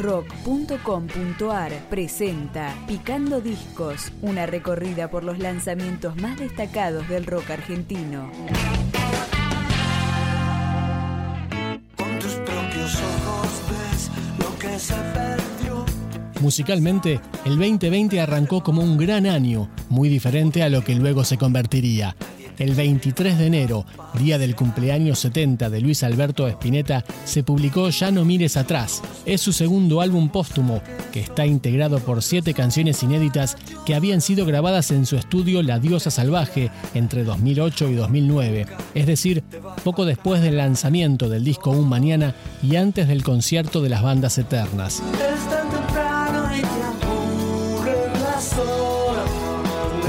rock.com.ar presenta Picando Discos, una recorrida por los lanzamientos más destacados del rock argentino. Con tus propios ojos ves lo que se perdió. Musicalmente, el 2020 arrancó como un gran año, muy diferente a lo que luego se convertiría. El 23 de enero, día del cumpleaños 70 de Luis Alberto Spinetta, se publicó Ya no mires atrás. Es su segundo álbum póstumo, que está integrado por siete canciones inéditas que habían sido grabadas en su estudio La Diosa Salvaje entre 2008 y 2009, es decir, poco después del lanzamiento del disco Un Mañana y antes del concierto de las bandas eternas.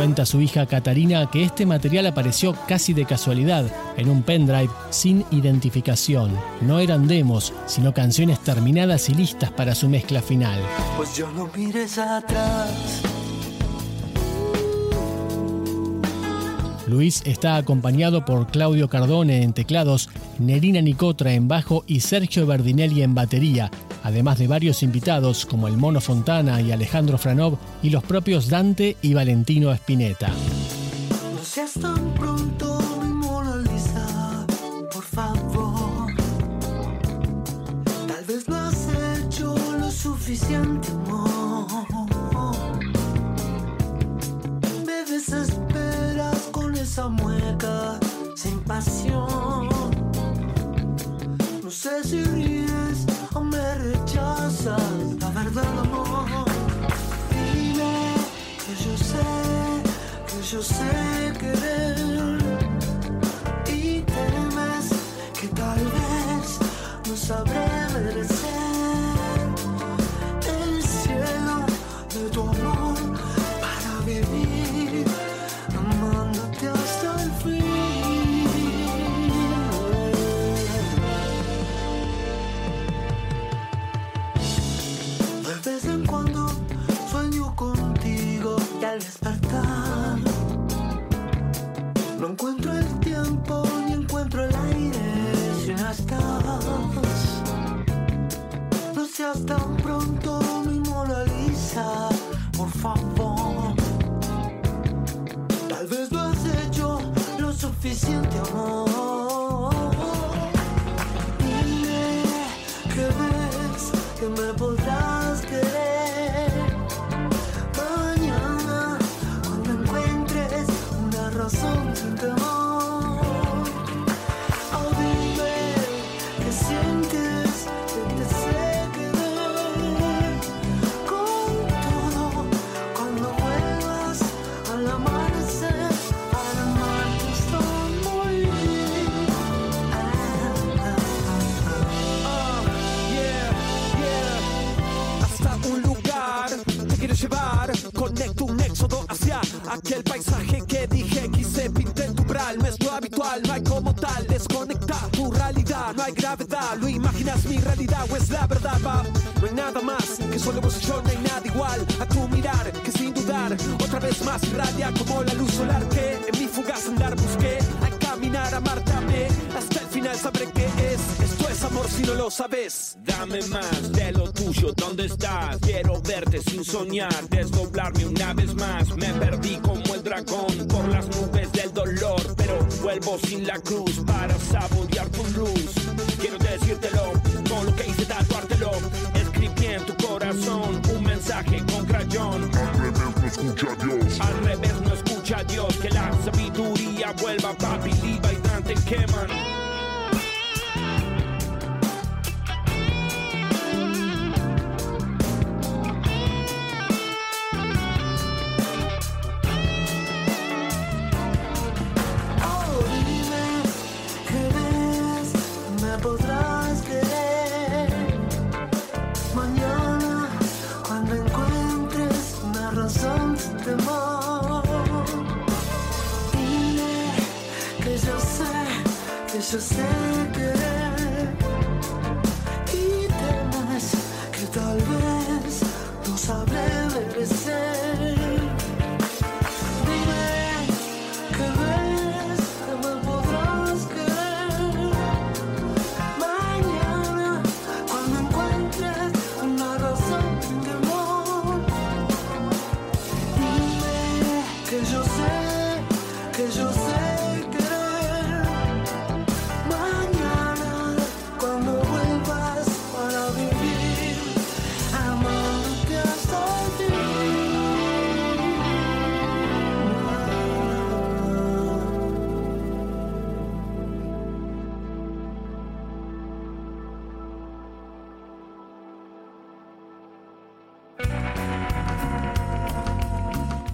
Cuenta su hija Catarina que este material apareció casi de casualidad en un pendrive sin identificación. No eran demos, sino canciones terminadas y listas para su mezcla final. Pues yo no mires atrás. Luis está acompañado por Claudio Cardone en teclados, Nerina Nicotra en bajo y Sergio Berdinelli en batería, además de varios invitados como el Mono Fontana y Alejandro Franov y los propios Dante y Valentino Spinetta. No seas tan pronto por favor. Tal vez no has hecho lo suficiente, amor. Que yo sé no encuentro el tiempo ni encuentro el aire si no estás. No seas tan pronto mi Mona Lisa, por favor. Llevar conecto un éxodo hacia aquel paisaje que dije quise pinté en tu bral no es lo habitual no hay como tal desconecta tu realidad. No hay gravedad lo imaginas mi realidad o es la verdad va. No hay nada más que solo vos y yo no hay nada igual a tu mirar que sin dudar otra vez más irradia como la luz solar que en mi fugaz andar busqué. Al caminar amarte amé hasta el final sabré qué si no lo sabes Dame más de lo tuyo, ¿dónde estás? Quiero verte sin soñar, desdoblarme una vez más. Me perdí como el dragón por las nubes del dolor, pero vuelvo sin la cruz para saborear tu luz. Quiero decírtelo, con lo que hice tatuártelo. Escribí en tu corazón un mensaje con crayón. Al revés no escucha a Dios. Al revés no escucha a Dios, que la sabiduría vuelva, papi, Liva y Dante queman. Podrás querer. Mañana, cuando encuentres una razón sin temor. Dime que yo sé, que yo sé querer. Y temes que tal vez no sabré merecer.